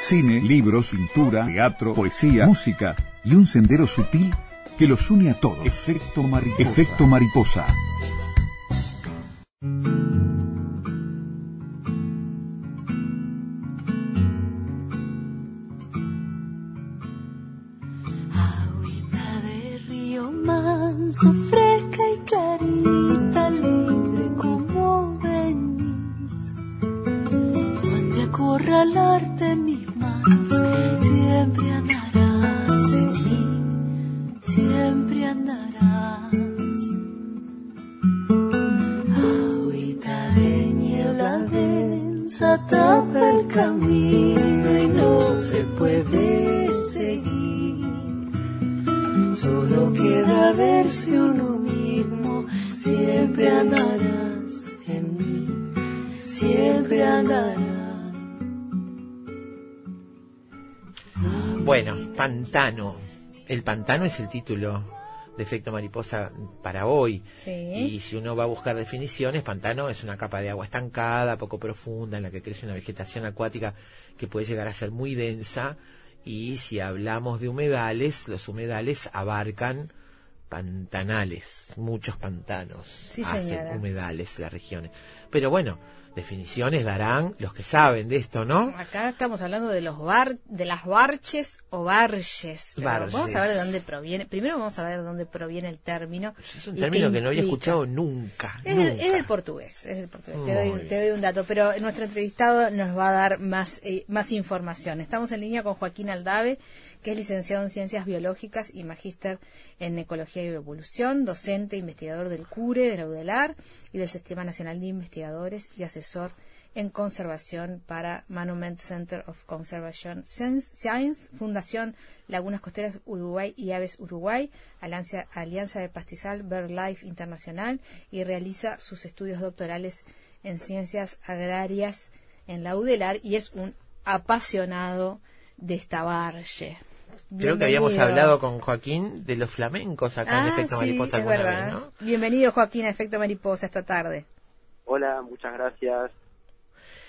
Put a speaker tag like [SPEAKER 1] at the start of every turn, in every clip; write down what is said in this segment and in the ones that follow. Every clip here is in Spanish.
[SPEAKER 1] cine, libros, pintura, teatro, poesía, música y un sendero sutil que los une a todos. Efecto mariposa. Efecto mariposa.
[SPEAKER 2] Siempre andarás en mí, siempre andarás.
[SPEAKER 3] Bueno, Pantano. El Pantano es el título de efecto mariposa para hoy.
[SPEAKER 4] Sí.
[SPEAKER 3] Y si uno va a buscar definiciones, pantano es una capa de agua estancada, poco profunda, en la que crece una vegetación acuática que puede llegar a ser muy densa. Y si hablamos de humedales, los humedales abarcan pantanales, muchos pantanos
[SPEAKER 4] Sí,
[SPEAKER 3] hacen humedales las regiones. Pero bueno, definiciones darán los que saben de esto, ¿no?
[SPEAKER 4] Acá estamos hablando de los bar, de las barches o barches. Pero. Vamos a ver de dónde proviene. Primero vamos a ver de dónde proviene el término.
[SPEAKER 3] Es un término que no había escuchado nunca.
[SPEAKER 4] Es,
[SPEAKER 3] nunca.
[SPEAKER 4] del- es del portugués, es del portugués. Te doy, te doy un dato, pero nuestro entrevistado nos va a dar más, eh, más información. Estamos en línea con Joaquín Aldave, que es licenciado en Ciencias Biológicas y magíster en Ecología y Evolución, docente e investigador del CURE, de la UDELAR y del Sistema Nacional de Investigadores y asesor en conservación para Monument Center of Conservation Science, Fundación Lagunas Costeras Uruguay y Aves Uruguay, Alianza, Alianza de Pastizal BirdLife Internacional y realiza sus estudios doctorales en ciencias agrarias en la UDELAR y es un apasionado de esta barge.
[SPEAKER 3] Creo que habíamos hablado con Joaquín de los flamencos acá en
[SPEAKER 4] Ah,
[SPEAKER 3] Efecto
[SPEAKER 4] sí,
[SPEAKER 3] Mariposa
[SPEAKER 4] es
[SPEAKER 3] alguna
[SPEAKER 4] verdad.
[SPEAKER 3] vez, ¿no?
[SPEAKER 4] Bienvenido Joaquín a Efecto Mariposa esta tarde.
[SPEAKER 5] Hola, muchas gracias.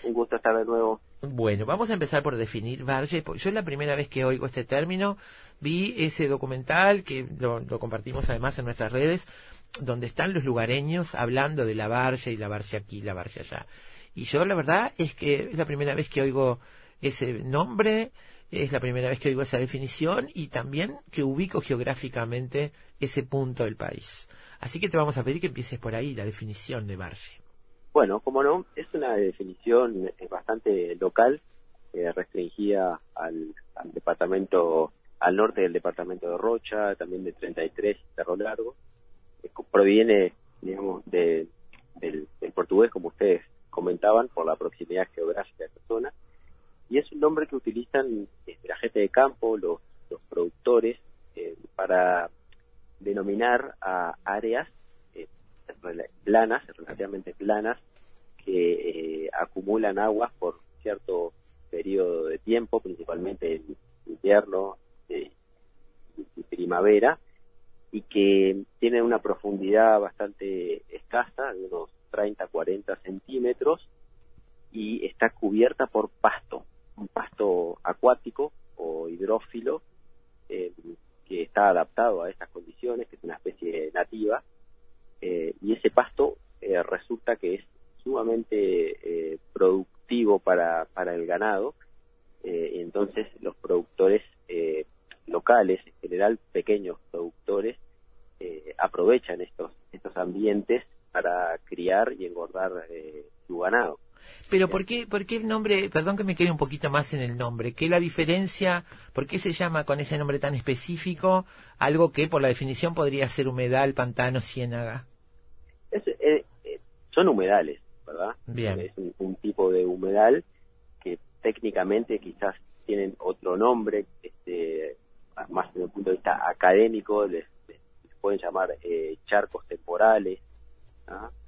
[SPEAKER 5] Un gusto estar de nuevo.
[SPEAKER 3] Bueno, vamos a empezar por definir Barge. Yo la primera vez que oigo este término vi ese documental que lo, lo compartimos además en nuestras redes, donde están los lugareños hablando de la Barge y la Barge aquí, la Barge allá. Y yo la verdad es que es la primera vez que oigo ese nombre, es la primera vez que oigo esa definición y también que ubico geográficamente ese punto del país. Así que te vamos a pedir que empieces por ahí la definición de Barge.
[SPEAKER 5] Bueno, como no, es una definición bastante local, eh, restringida al, departamento, al norte del departamento de Rocha, también de 33 Cerro Largo. Proviene, digamos, de, del, del portugués, como ustedes comentaban, por la proximidad geográfica de esta zona. Y es un nombre que utilizan este, la gente de campo, los, productores, eh, para denominar a áreas eh, planas, relativamente planas, que eh, acumulan aguas por cierto periodo de tiempo, principalmente en invierno eh, y primavera, y que tienen una profundidad bastante escasa, de unos 30, 40 centímetros, y está cubierta por pasto, un pasto acuático o hidrófilo, eh, que está adaptado a estas condiciones, que es una especie nativa, eh, y ese pasto eh, resulta que es sumamente productivo para, para el ganado, y entonces los productores locales, en general pequeños productores, aprovechan estos, estos ambientes para criar y engordar su ganado.
[SPEAKER 3] Pero ¿por qué, ¿por qué el nombre, perdón que me quede un poquito más en el nombre, qué es la diferencia, por qué se llama con ese nombre tan específico algo que por la definición podría ser humedal, pantano, ciénaga?
[SPEAKER 5] Es, eh, eh, son humedales, ¿verdad?
[SPEAKER 3] Bien.
[SPEAKER 5] Es un, un tipo de humedal que técnicamente quizás tienen otro nombre, este, más desde el punto de vista académico, les- les pueden llamar eh, charcos temporales.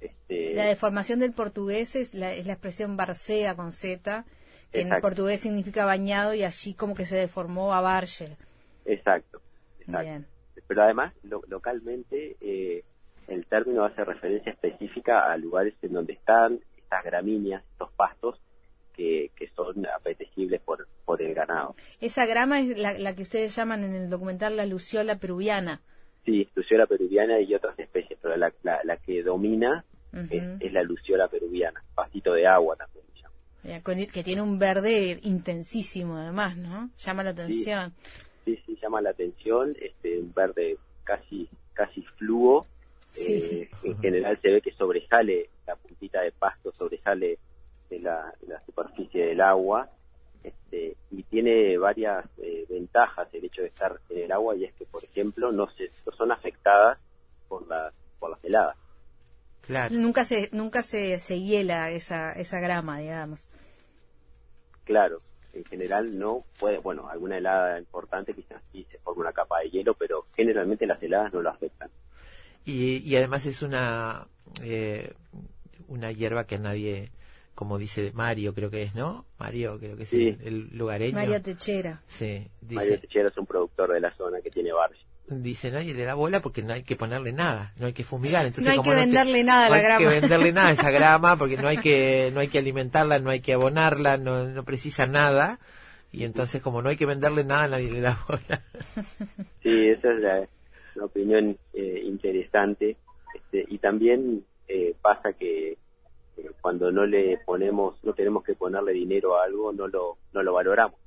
[SPEAKER 5] Este,
[SPEAKER 4] La deformación del portugués es la, es la expresión barcea con Z, que en
[SPEAKER 5] Exacto.
[SPEAKER 4] portugués significa bañado y allí como que se deformó a barge.
[SPEAKER 5] Exacto, exacto.
[SPEAKER 4] Bien.
[SPEAKER 5] Pero además, lo- localmente, eh, el término hace referencia específica a lugares en donde están estas gramíneas, estos pastos, que, que son apetecibles por, por el ganado.
[SPEAKER 4] Esa grama es la, la que ustedes llaman en el documental la luciola peruviana.
[SPEAKER 5] Sí, luciola peruviana y otras especies, pero la, la, la que domina
[SPEAKER 4] Ujú.
[SPEAKER 5] es, es la luciola peruviana, pastito de agua también.
[SPEAKER 4] Ya, que tiene un verde intensísimo además, ¿no? Llama la atención.
[SPEAKER 5] Sí, sí, llama la atención, este, un verde casi, casi fluo.
[SPEAKER 4] Sí.
[SPEAKER 5] Eh, en general se ve que sobresale, la puntita de pasto sobresale de la, de la superficie del agua. Este, y tiene varias eh, ventajas el hecho de estar en el agua y es que, por ejemplo, no, se, no son afectadas por las, por las heladas.
[SPEAKER 3] Claro.
[SPEAKER 4] Nunca se nunca se, se hiela esa esa grama, digamos.
[SPEAKER 5] Claro, en general no puede, bueno, alguna helada importante quizás sí se forma una capa de hielo, pero generalmente las heladas no lo afectan.
[SPEAKER 3] Y, y además es una eh, una hierba que nadie, como dice Mario, creo que es, ¿no? Mario, creo que es
[SPEAKER 5] Sí.
[SPEAKER 3] el, el lugareño.
[SPEAKER 4] Mario Techera.
[SPEAKER 3] Sí,
[SPEAKER 5] Mario
[SPEAKER 3] dice,
[SPEAKER 5] Techera es un productor de la zona que tiene barrio.
[SPEAKER 3] dice, nadie le da bola porque no hay que ponerle nada, no hay que fumigar. Entonces,
[SPEAKER 4] No hay
[SPEAKER 3] como
[SPEAKER 4] que
[SPEAKER 3] te-
[SPEAKER 4] venderle nada a
[SPEAKER 3] no
[SPEAKER 4] la
[SPEAKER 3] hay
[SPEAKER 4] grama.
[SPEAKER 3] que venderle nada a esa grama porque no hay que no hay que alimentarla, no hay que abonarla, no, no precisa nada. Y entonces, como no hay que venderle nada, nadie le da bola.
[SPEAKER 5] Sí, esa es la, una opinión eh, interesante. Este, y también eh, pasa que eh, cuando no le ponemos, no tenemos que ponerle dinero a algo, no lo, no lo valoramos.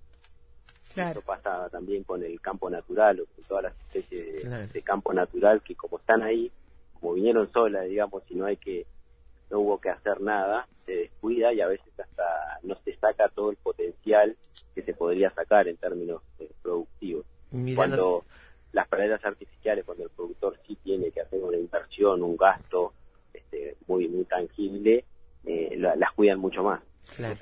[SPEAKER 4] Claro.
[SPEAKER 5] Esto pasa también con el campo natural o con todas las especies de,
[SPEAKER 3] Claro.
[SPEAKER 5] de campo natural que como están ahí, como vinieron solas, digamos, y no hay que, no hubo que hacer nada, se descuida y a veces hasta no se saca todo el potencial que se podría sacar en términos eh, productivos.
[SPEAKER 3] Mira,
[SPEAKER 5] Cuando las praderas artificiales, cuando el productor sí tiene que hacer una inversión, un gasto este, muy muy tangible, eh, la- las cuidan mucho más.
[SPEAKER 3] Claro.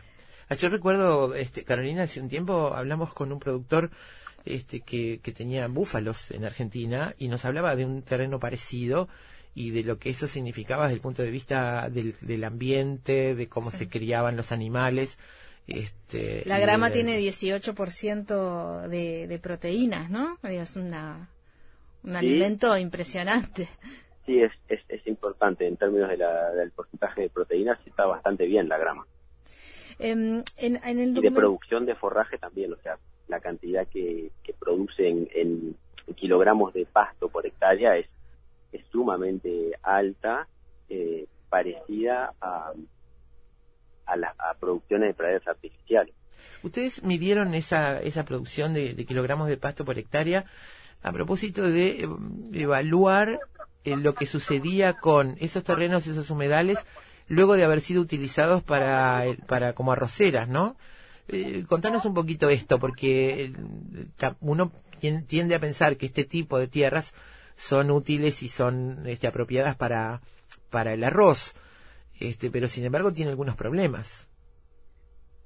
[SPEAKER 3] Ah, Yo recuerdo, este, Carolina, hace un tiempo hablamos con un productor este, que, que tenía búfalos en Argentina y nos hablaba de un terreno parecido y de lo que eso significaba desde el punto de vista del, del ambiente, de cómo se criaban los animales. Este,
[SPEAKER 4] La grama
[SPEAKER 3] de-
[SPEAKER 4] tiene 18% de, de proteínas, ¿no? Es una, un
[SPEAKER 5] Sí.
[SPEAKER 4] alimento impresionante.
[SPEAKER 5] Sí, es, es, es importante en términos de la- del porcentaje de proteínas, está bastante bien la grama.
[SPEAKER 4] Em, en, en el
[SPEAKER 5] Y de producción de forraje también, o sea, la cantidad que, que produce en, en kilogramos de pasto por hectárea es, es sumamente alta, eh, parecida a, a las a producciones de praderas artificiales.
[SPEAKER 3] ¿Ustedes midieron esa, esa producción de, de kilogramos de pasto por hectárea a propósito de eh, evaluar eh, lo que sucedía con esos terrenos, esos humedales, luego de haber sido utilizados para, el- para como arroceras, ¿no? Eh, contanos un poquito esto, porque eh, uno tien- tiende a pensar que este tipo de tierras son útiles y son este, apropiadas para, para el arroz, este, pero sin embargo tiene algunos problemas.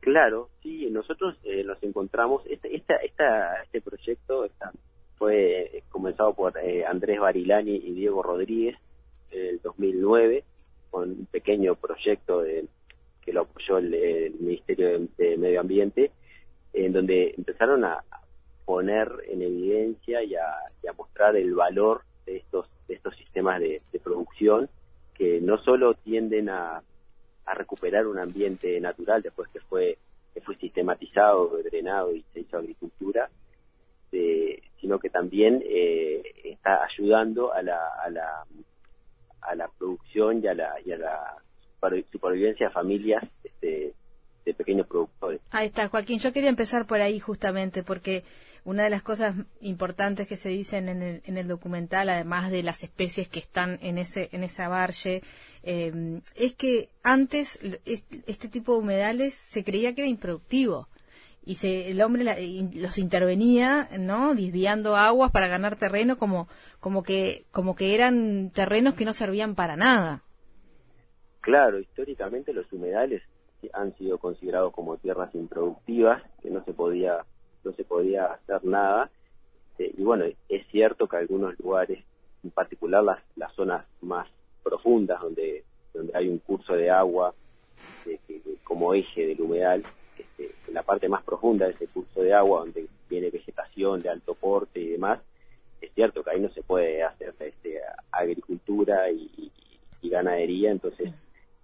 [SPEAKER 5] Claro, sí, nosotros eh, nos encontramos, este, esta, esta, este proyecto esta- fue eh, comenzado por eh, Andrés Barilani y Diego Rodríguez en el 2009, con un pequeño proyecto de- que lo apoyó el, Ministerio de, Medio Ambiente, en donde empezaron a poner en evidencia y a, mostrar el valor de estos, de estos sistemas de, producción que no solo tienden a, a recuperar un ambiente natural después que fue que fue sistematizado, drenado y se hizo agricultura, eh, sino que también eh, está ayudando a la, a la a la producción y a la, y a la super- supervivencia de familias este, de pequeños productores.
[SPEAKER 4] Ahí está, Joaquín. Yo quería empezar por ahí justamente porque una de las cosas importantes que se dicen en el, en el documental, además de las especies que están en ese en esa barge, eh, es que antes este tipo de humedales se creía que era improductivo y se, el hombre la- los intervenía, ¿no? Desviando aguas para ganar terreno como como que como que eran terrenos que no servían para nada.
[SPEAKER 5] Claro, históricamente los humedales han sido considerados como tierras improductivas, que no se podía no se podía hacer nada. Eh, y bueno, es cierto que algunos lugares, en particular las, las zonas más profundas, donde, donde hay un curso de agua como eje del humedal, este, la parte más profunda de ese curso de agua, donde viene vegetación de alto porte y demás, es cierto que ahí no se puede hacer este, agricultura y, y- y ganadería, entonces,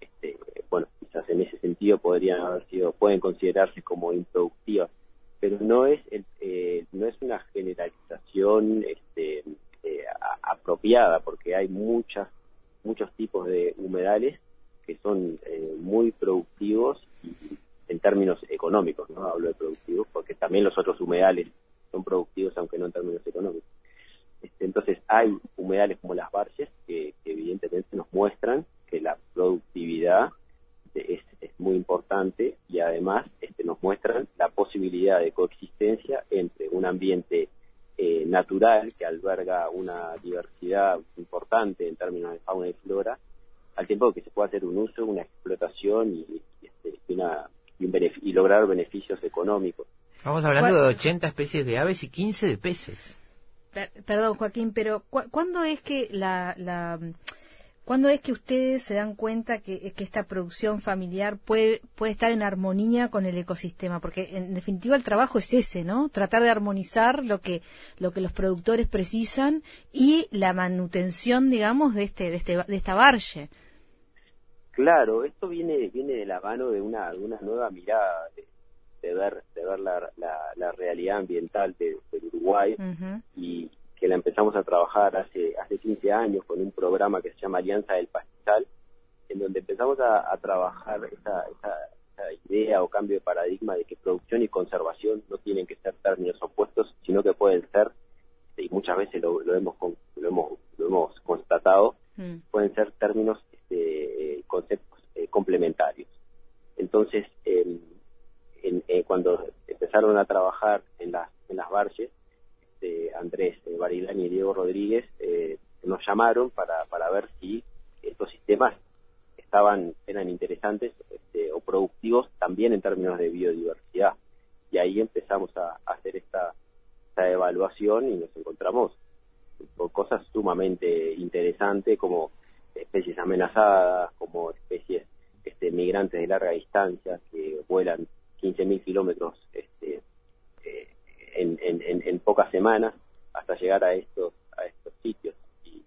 [SPEAKER 5] este, bueno, quizás en ese sentido podrían haber sido, pueden considerarse como improductivas, pero no es eh, no es una generalización este, eh, apropiada porque hay muchas muchos tipos de humedales que son eh, muy productivos en términos económicos, no hablo de productivos porque también los otros humedales son productivos aunque no en términos económicos. Este, entonces hay humedales como las barches que, evidentemente nos muestran que la productividad es, muy importante y además este, nos muestran la posibilidad de coexistencia entre un ambiente eh, natural que alberga una diversidad importante en términos de fauna y flora, al tiempo que se puede hacer un uso, una explotación y, este, y lograr beneficios económicos.
[SPEAKER 3] Estamos hablando de 80 especies de aves y 15 de peces
[SPEAKER 4] perdón, Joaquín, pero ¿cuándo es que la, ¿Cuándo es que ustedes se dan cuenta que, esta producción familiar puede, puede estar en armonía con el ecosistema? Porque en definitiva el trabajo es ese, ¿no? Tratar de armonizar lo que, lo que los productores precisan y la manutención, digamos, de este, de este, de esta barge.
[SPEAKER 5] Claro, esto viene, viene de la mano de una, de una nueva mirada de ver, de ver la, la, realidad ambiental de, del Uruguay y que la empezamos a trabajar hace, hace 15 años con un programa que se llama Alianza del Pastizal, en donde empezamos a, trabajar esa, esa, idea o cambio de paradigma de que producción y conservación no tienen que ser términos opuestos, sino que pueden ser, y muchas veces lo, lo, hemos, lo, hemos, lo hemos constatado, mm. pueden ser términos, este, conceptos eh, complementarios. Entonces, eh, eh, cuando empezaron a trabajar en las, en barges, este, Andrés eh, Barilani y Diego Rodríguez eh, nos llamaron para, para ver si estos sistemas estaban eran interesantes este, o productivos también en términos de biodiversidad. Y ahí empezamos a, hacer esta, esta evaluación y nos encontramos con cosas sumamente interesantes como especies amenazadas, como especies este, migrantes de larga distancia que vuelan 15.000 kilómetros este, eh, en, en, pocas semanas hasta llegar a estos, a estos sitios. Y,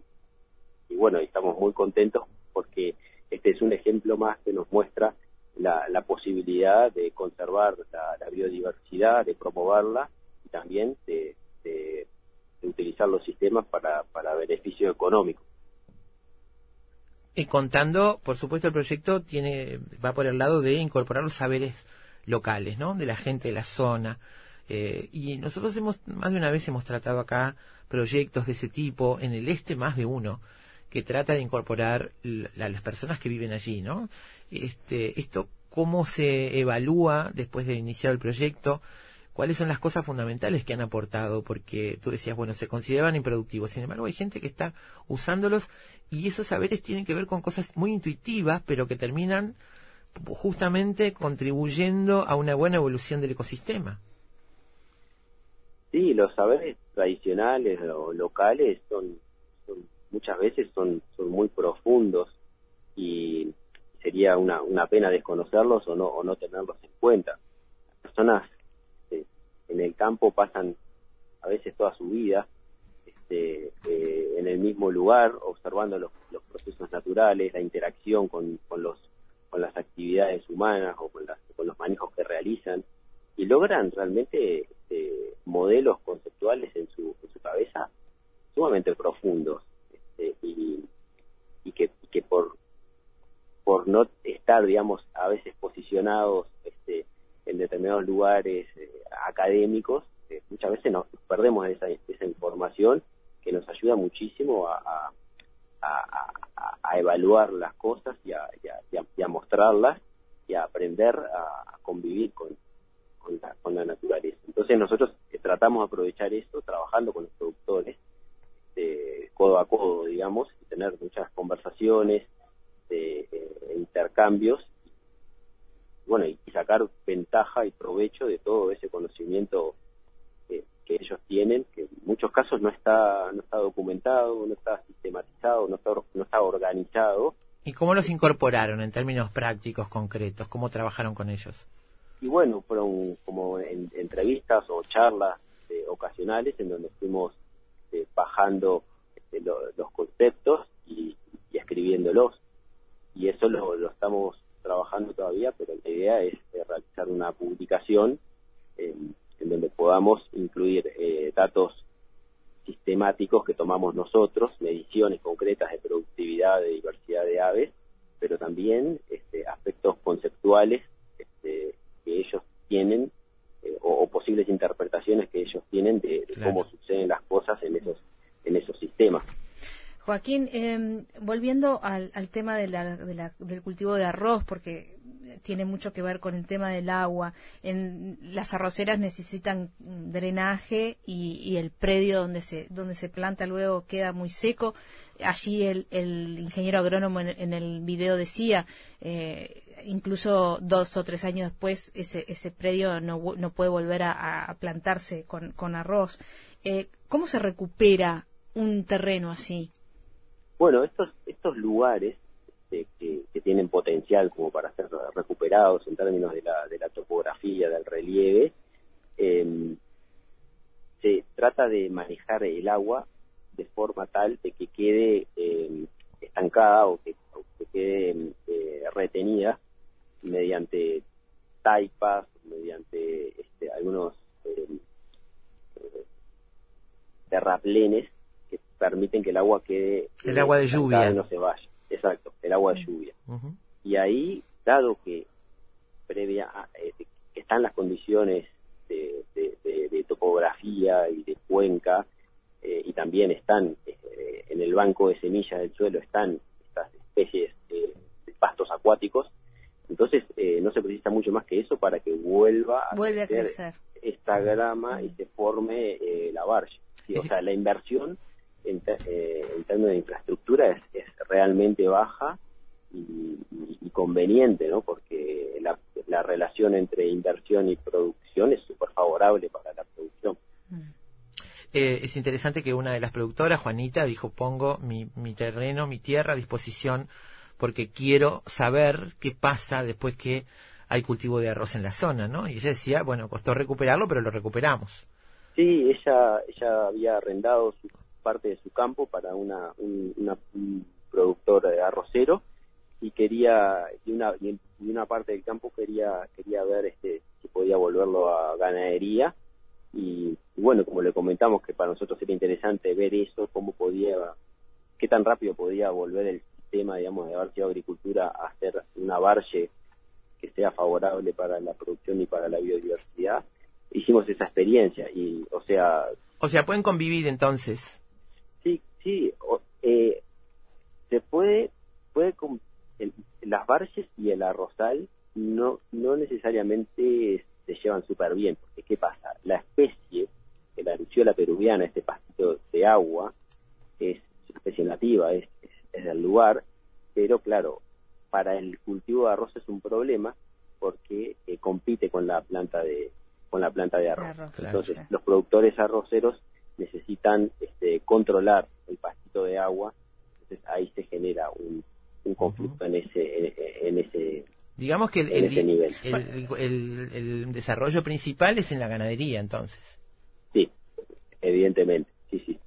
[SPEAKER 5] y bueno, estamos muy contentos porque este es un ejemplo más que nos muestra la, la posibilidad de conservar la, biodiversidad, de promoverla y también de, de, utilizar los sistemas para, para beneficio económico.
[SPEAKER 3] Y contando, por supuesto, el proyecto tiene va por el lado de incorporar los saberes locales, ¿no? De la gente de la zona. Eh, y nosotros hemos, más de una vez hemos tratado acá proyectos de ese tipo, en el este más de uno, que trata de incorporar a las personas que viven allí, ¿no? Este, esto, ¿cómo se evalúa después de iniciar el proyecto? ¿Cuáles son las cosas fundamentales que han aportado? Porque tú decías, bueno, se consideraban improductivos. Sin embargo, hay gente que está usándolos y esos saberes tienen que ver con cosas muy intuitivas, pero que terminan justamente contribuyendo a una buena evolución del ecosistema.
[SPEAKER 5] Sí, los saberes tradicionales o locales son, muchas veces son, son muy profundos y sería una, una pena desconocerlos o no, o no tenerlos en cuenta. Las personas en el campo pasan a veces toda su vida este, eh, en el mismo lugar, observando los, los procesos naturales, la interacción con, con los con las actividades humanas o con, con los manejos que realizan y logran realmente eh, modelos conceptuales en su, en su cabeza sumamente profundos este, y, y, que, que por por no estar digamos a veces posicionados este, en determinados lugares eh, académicos eh, muchas veces nos perdemos esa, esa información que nos ayuda muchísimo a, a, a evaluar las cosas y a, a, mostrarlas y a aprender a, convivir con, con, la, naturaleza. Entonces nosotros tratamos de aprovechar esto trabajando con los productores, de codo a codo, digamos, y tener muchas conversaciones, de, eh, intercambios, bueno, y, sacar ventaja y provecho de todo ese conocimiento que ellos tienen, que en muchos casos no está, no está documentado, no está sistematizado, no está, no está organizado.
[SPEAKER 3] ¿Y cómo los incorporaron en términos prácticos, concretos? ¿Cómo trabajaron con ellos?
[SPEAKER 5] Y bueno, fueron como entrevistas o charlas eh, ocasionales en donde fuimos eh, bajando este, los conceptos y, escribiéndolos. Y eso lo, lo estamos trabajando todavía, pero la idea es eh, realizar una publicación en donde podamos incluir eh, datos sistemáticos que tomamos nosotros, mediciones concretas de productividad, de diversidad de aves, pero también este, aspectos conceptuales este, que ellos tienen eh, o, posibles interpretaciones que ellos tienen de, cómo suceden las cosas en esos en esos sistemas.
[SPEAKER 4] Joaquín, em, volviendo al, tema de la, del cultivo de arroz, porque tiene mucho que ver con el tema del agua. En, las arroceras necesitan drenaje y, el predio donde se, donde se planta luego queda muy seco. Allí el, el ingeniero agrónomo en, el video decía, eh, incluso dos o tres años después ese, ese predio no, puede volver a, plantarse con, con arroz. Eh, ¿Cómo se recupera un terreno así?
[SPEAKER 5] Bueno, estos, estos lugares este, que, tienen potencial como para ser recuperados en términos de la, de la topografía, del relieve, em, se trata de manejar el agua de forma tal de que quede em, estancada o que, quede em, eh, retenida mediante taipas, mediante este, algunos terraplenes que permiten que el agua quede
[SPEAKER 3] el agua de lluvia.
[SPEAKER 5] no se vaya. Exacto el agua de lluvia. Y ahí dado que previa eh, que están las condiciones de, topografía y de cuenca eh, y también están eh, en el banco de semillas del suelo están estas especies de pastos acuáticos entonces no se precisa mucho más que eso para que vuelva
[SPEAKER 4] a, crecer
[SPEAKER 5] esta grama y se forme la barge o sea, la inversión en, eh, términos de infraestructura es, realmente baja y, conveniente, ¿no? Porque la, relación entre inversión y producción es súper favorable para la producción. Mm.
[SPEAKER 3] Eh, es interesante que una de las productoras, Juanita, dijo, pongo mi, mi terreno, mi tierra a disposición porque quiero saber qué pasa después que hay cultivo de arroz en la zona, ¿no? Y ella decía, bueno, costó recuperarlo, pero lo recuperamos.
[SPEAKER 5] Sí, ella, ella había arrendado su parte de su campo para una, un, productor arrocero y quería y una y una parte del campo quería quería ver este si podía volverlo a ganadería y, bueno como le comentamos que para nosotros era interesante ver eso cómo podía qué tan rápido podía volver el sistema digamos de haber sido agricultura a hacer una barge que sea favorable para la producción y para la biodiversidad hicimos esa experiencia y, o sea...
[SPEAKER 3] O sea, pueden convivir entonces.
[SPEAKER 5] Sí, sí, eh, se puede, puede las barches y el arrozal no, no necesariamente se llevan súper bien, porque ¿qué pasa? La especie, la luciola peruviana, este pastito de agua, es una especie nativa, es, es del lugar, pero claro, para el cultivo de arroz es un problema porque eh, compite con la planta de, con la planta de arroz. Entonces, los productores arroceros necesitan este, controlar el pastito de agua, entonces ahí se genera un, conflicto en ese en, ese
[SPEAKER 3] digamos que el, el, el, desarrollo principal es en la ganadería entonces.
[SPEAKER 5] Sí evidentemente sí sí.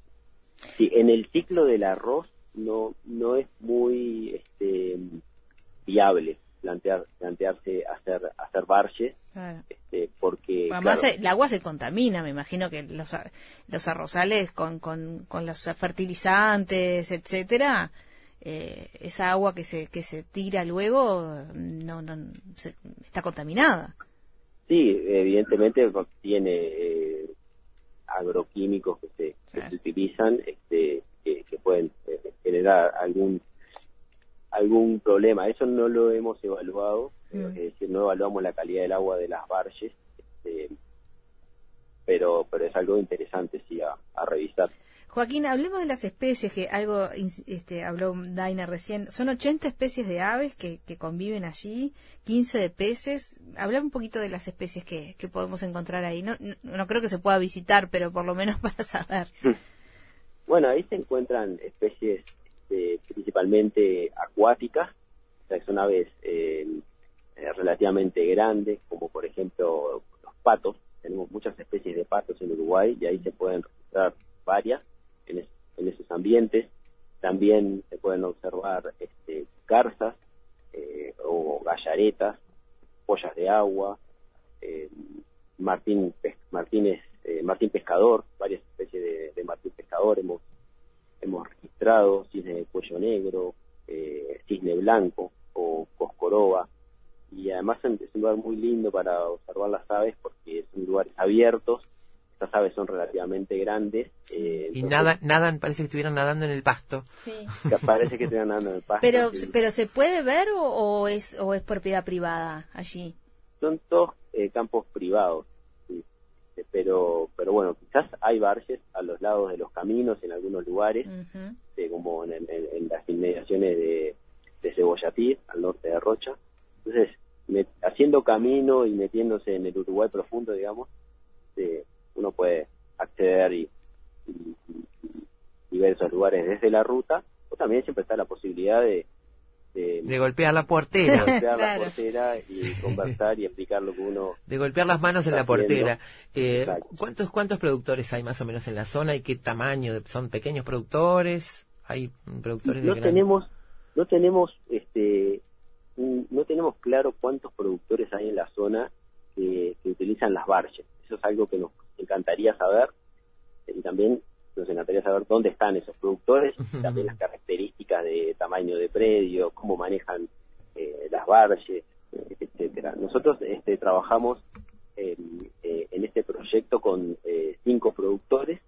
[SPEAKER 5] Sí en el ciclo del arroz no no es muy este viable plantear plantearse hacer hacer barches este, porque
[SPEAKER 4] además el agua se contamina me imagino que los los arrozales con, con, con los fertilizantes etcétera eh, esa agua que se que se tira luego no no está contaminada.
[SPEAKER 5] Sí evidentemente tiene eh, agroquímicos que se, se utilizan este que, que pueden eh, generar algún algún problema. Eso no lo hemos evaluado, mm. es decir, no evaluamos la calidad del agua de las barges, este, pero, pero es algo interesante sí a, revisar.
[SPEAKER 4] Joaquín, hablemos de las especies, que algo este, habló Daina recién. Son 80 especies de aves que, que conviven allí, 15 de peces. Hablame un poquito de las especies que, que podemos encontrar ahí. No, no, creo que se pueda visitar, pero por lo menos para saber.
[SPEAKER 5] Bueno, ahí se encuentran especies este, principalmente acuáticas, o sea, son aves eh, eh, relativamente grandes, como por ejemplo los patos. Tenemos muchas especies de patos en Uruguay y ahí se pueden registrar varias en, esos ambientes. También se pueden observar este, garzas eh, o gallareras caretas, pollas de agua, Martín, Pescador, varias especies de, Martín Pescador hemos, hemos registrado, cisne de cuello negro, eh, cisne blanco o coscoroba, y además es un lugar muy lindo para observar las aves porque son lugares abiertos, estas aves son relativamente grandes.
[SPEAKER 3] Eh, y nada, nadan, parece que estuvieran nadando en el pasto.
[SPEAKER 5] Sí. Parece que estuvieran nadando en el pasto.
[SPEAKER 4] Pero, pero ¿se puede ver o, es, o es propiedad privada allí?
[SPEAKER 5] Son todos eh, campos privados, pero, pero bueno, quizás hay barges a los lados de los caminos en algunos lugares, eh, como en, las inmediaciones de, de Cebollatí, al norte de Rocha. Entonces, haciendo camino y metiéndose en el Uruguay profundo, digamos, eh, uno puede acceder y, y, ver esos lugares desde la ruta, o también siempre está la posibilidad de,
[SPEAKER 3] de, golpear la portera.
[SPEAKER 5] De golpear la portera y conversar y explicar lo que uno...
[SPEAKER 3] De golpear las manos en la portera. Eh, ¿cuántos, ¿Cuántos productores hay más o menos en la zona y qué tamaño? ¿Son pequeños productores? ¿Hay productores
[SPEAKER 5] no tenemos No tenemos este no tenemos claro cuántos productores hay en la zona que, utilizan las barges. Eso es algo que nos encantaría saber y también nos encantaría saber dónde están esos productores, también las características de tamaño de predio, cómo manejan eh, las barges, etcétera. Nosotros este, trabajamos en, eh, en este proyecto con eh, cinco productores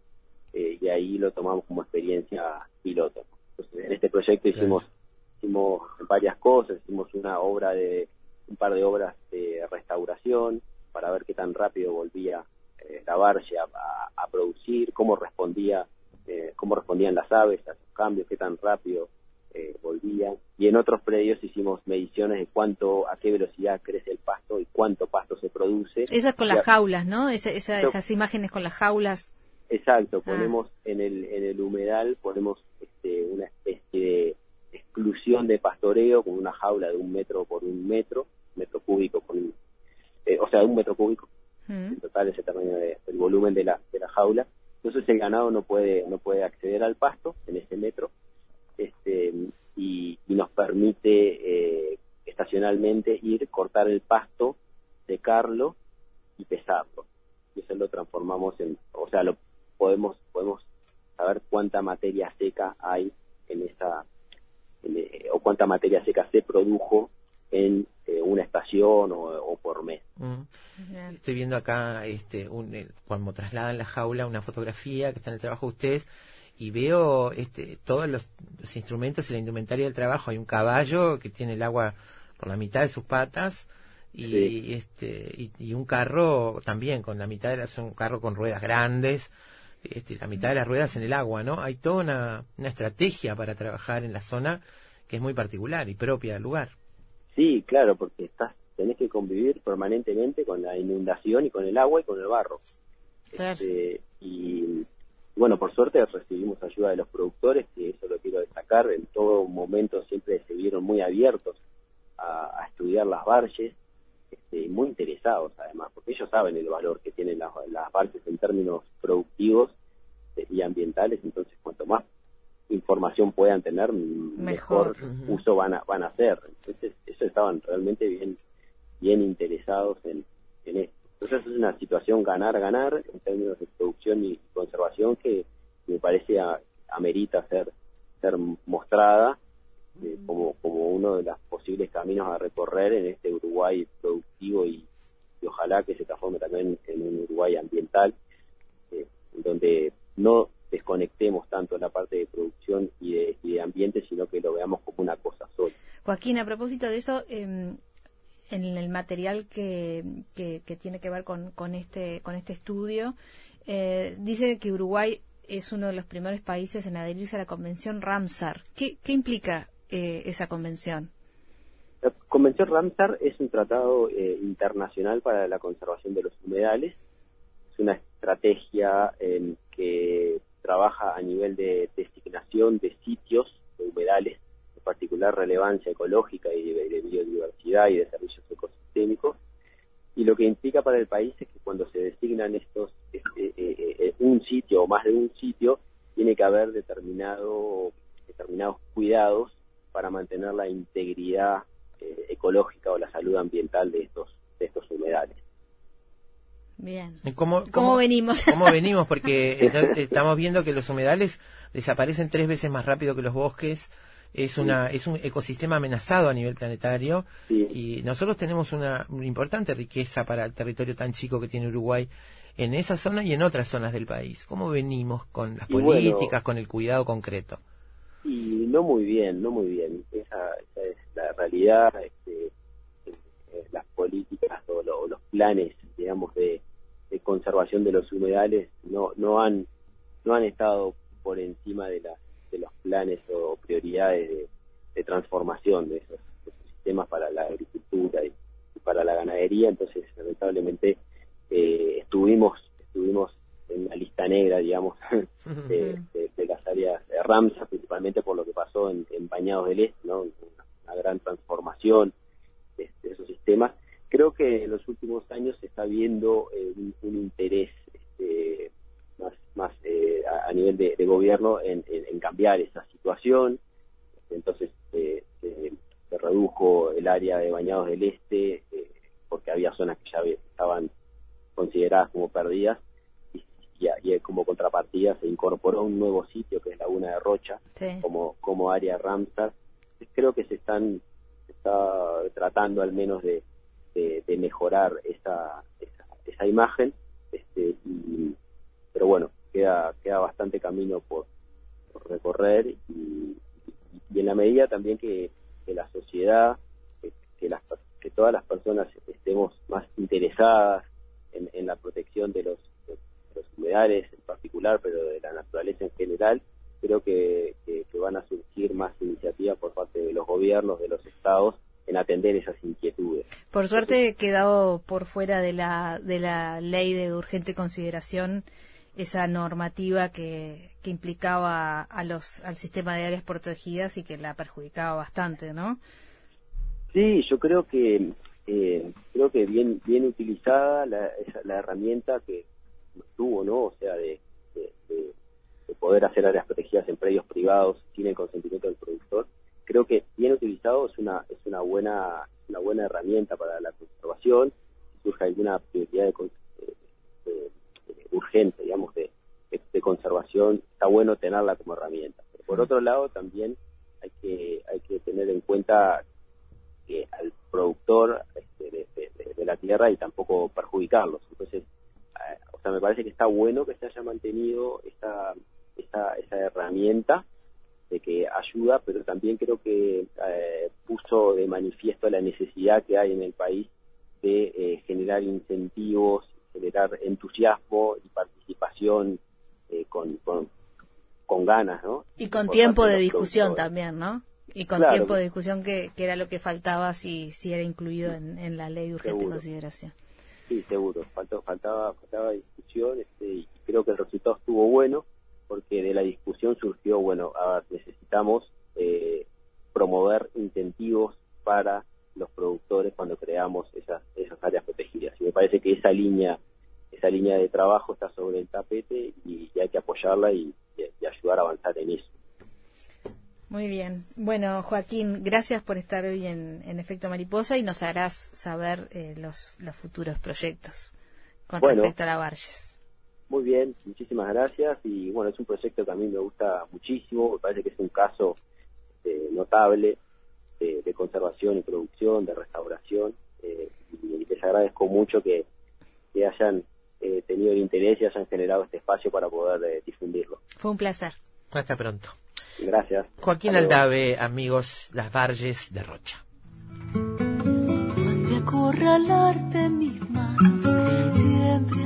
[SPEAKER 5] y ahí lo tomamos como experiencia piloto. Entonces, en este proyecto hicimos hicimos varias cosas, hicimos una obra de, un par de obras de restauración para ver qué tan rápido volvía eh, la barge a, producir, cómo respondía, eh, cómo respondían las aves a sus cambios, qué tan rápido eh, volvían. Y en otros predios hicimos mediciones de cuánto, a qué velocidad crece el pasto y cuánto pasto se produce.
[SPEAKER 4] Eso es con las jaulas, ¿no? esas imágenes con las jaulas.
[SPEAKER 5] Exacto, ah. ponemos en el en el humedal ponemos este, una especie de exclusión de pastoreo con una jaula de un metro por un metro, metro cúbico por un, eh, o sea, un metro cúbico. Mm. En total ese tamaño de, del volumen de la, de la jaula. Entonces el ganado no puede, no puede acceder al pasto en ese metro este, y, nos permite eh, estacionalmente ir, cortar el pasto, secarlo y pesarlo. Y eso lo transformamos en, o sea, lo podemos, podemos saber cuánta materia seca hay en esa eh, o cuánta materia seca se produjo en eh, una estación o, por mes.
[SPEAKER 3] Mm. Estoy viendo acá, este, un, cuando trasladan la jaula, una fotografía que está en el trabajo de ustedes y veo este, todos los, instrumentos y la indumentaria del trabajo. Hay un caballo que tiene el agua por la mitad de sus patas y, este, y, un carro también con la mitad de un carro con ruedas grandes. Este, la mitad de las ruedas en el agua, ¿no? Hay toda una, una estrategia para trabajar en la zona que es muy particular y propia del lugar.
[SPEAKER 5] Sí, claro, porque estás, tenés que convivir permanentemente con la inundación y con el agua y con el barro. Este, y bueno, por suerte recibimos ayuda de los productores, que eso lo quiero destacar, en todo momento siempre se vieron muy abiertos a, estudiar las barges, este, muy interesados además, porque ellos saben el valor que tienen las, las barges en términos productivos y ambientales, entonces cuanto más información puedan tener, mejor, uso van a, van a hacer. Entonces, eso estaban realmente bien, bien interesados en, en esto. Entonces, es una situación ganar-ganar en términos de producción y conservación que me parece amerita ser, ser mostrada eh, como, como uno de los posibles caminos a recorrer en este Uruguay productivo y, ojalá que se transforme también en un Uruguay ambiental, eh, donde no desconectemos tanto la parte de producción y de, ambiente, sino que lo veamos como una cosa sola.
[SPEAKER 4] Joaquín, a propósito de eso, em, en el material que, que, tiene que ver con, con, este, con este estudio, eh, dice que Uruguay es uno de los primeros países en adherirse a la Convención Ramsar. ¿Qué, qué implica eh, esa convención?
[SPEAKER 5] La Convención Ramsar es un tratado eh, internacional para la conservación de los humedales. Es una estrategia en que trabaja a nivel de designación de sitios de humedales de particular relevancia ecológica y de, biodiversidad y de servicios ecosistémicos. Y lo que implica para el país es que cuando se designan estos, este, eh, eh, un sitio o más de un sitio, tiene que haber determinado, determinados cuidados para mantener la integridad eh, ecológica o la salud ambiental de estos.
[SPEAKER 4] Bien.
[SPEAKER 3] ¿Cómo,
[SPEAKER 4] ¿Cómo venimos?
[SPEAKER 3] ¿Cómo venimos? Porque estamos viendo que los humedales desaparecen tres veces más rápido que los bosques. Es, una, es un ecosistema amenazado a nivel planetario
[SPEAKER 5] Sí.
[SPEAKER 3] y nosotros tenemos una importante riqueza para el territorio tan chico que tiene Uruguay en esa zona y en otras zonas del país. ¿Cómo venimos con las
[SPEAKER 5] Y bueno-
[SPEAKER 3] políticas, con el cuidado concreto?
[SPEAKER 5] Y no muy bien, no muy bien. Esa, esa es la realidad. Este, eh, las políticas o, lo- o los planes, digamos, de, de conservación de los humedales no, no han no han estado por encima de, las de los planes o prioridades de, de transformación de esos, de esos sistemas para la agricultura y, y para la ganadería. Entonces, lamentablemente, eh, estuvimos estuvimos en la lista negra, digamos, de, de- de las áreas de Ramsar, principalmente por lo que pasó en, en Bañados del Este, ¿no? Una, gran transformación de, de esos sistemas. Creo que en los últimos años está viendo eh, un, un interés este, más, más eh, a, a nivel de, de gobierno en, en- en cambiar esa situación. Entonces eh, se, redujo el área de Bañados del Este porque había zonas que ya estaban consideradas como perdidas y, como contrapartida se incorporó un nuevo sitio que es Laguna de Rocha
[SPEAKER 4] Sí.
[SPEAKER 5] como, como área Ramsar. Creo que se están se está tratando al menos de, de, mejorar esa, esa, esa imagen, este, y, pero bueno, queda, queda bastante camino por, recorrer y, y en la medida también que, que la sociedad, que, que, las, que todas las personas estemos más interesadas en, en la protección de los, de los humedales en particular, pero de la naturaleza en general, creo que, que, que van a surgir más iniciativas por parte de los gobiernos, de los estados, en atender esas inquietudes.
[SPEAKER 4] Por suerte he quedado por fuera de la, de la ley de urgente consideración esa normativa que, que implicaba a los, al sistema de áreas protegidas y que la perjudicaba bastante, ¿no?
[SPEAKER 5] Sí, yo creo que eh, creo que bien bien utilizada la, esa, la herramienta que tuvo, ¿no? O sea, de, de, de, de poder hacer áreas protegidas en predios privados sin el consentimiento del productor. Creo que bien utilizado es una es una buena una buena herramienta para la conservación. Si surge alguna prioridad de, eh, eh, eh, urgente, digamos, de, de, de conservación, está bueno tenerla como herramienta. Pero por otro lado, también hay que hay que tener en cuenta que al productor este, de, de- de la tierra y tampoco perjudicarlos. Entonces, eh, o sea, me parece que está bueno que se haya mantenido esa, esa, esa herramienta de que ayuda, pero también creo que eh, puso de manifiesto la necesidad que hay en el país de eh, generar incentivos, generar entusiasmo y participación eh, con, con, con ganas, ¿no?
[SPEAKER 4] Y con
[SPEAKER 5] Por
[SPEAKER 4] tiempo de discusión también, ¿no? Y con
[SPEAKER 5] Claro.
[SPEAKER 4] tiempo de discusión que, que era lo que faltaba si, si era incluido en, en la ley de urgente
[SPEAKER 5] Seguro.
[SPEAKER 4] consideración.
[SPEAKER 5] Sí, seguro. Faltó, faltaba, faltaba discusión este, y creo que el resultado estuvo bueno porque de la discusión surgió, bueno, a ver, necesitamos eh, promover incentivos para los productores cuando creamos esas, esas áreas protegidas. Y me parece que esa línea esa línea de trabajo está sobre el tapete y, y hay que apoyarla y, y- y ayudar a avanzar en eso.
[SPEAKER 4] Muy bien. Bueno, Joaquín, gracias por estar hoy en, en Efecto Mariposa y nos harás saber eh, los, los futuros proyectos con
[SPEAKER 5] Bueno.
[SPEAKER 4] respecto a la Barges.
[SPEAKER 5] Muy bien, muchísimas gracias y bueno, es un proyecto que a mí me gusta muchísimo, me parece que es un caso eh, notable de, de conservación y producción, de restauración eh, y les agradezco mucho que, que hayan eh, tenido el interés y hayan generado este espacio para poder eh, difundirlo.
[SPEAKER 4] Fue un placer.
[SPEAKER 3] Hasta pronto.
[SPEAKER 5] Gracias.
[SPEAKER 3] Joaquín. Aldave, amigos, las Barges de Rocha.
[SPEAKER 2] Donde acorralarte mis manos, siempre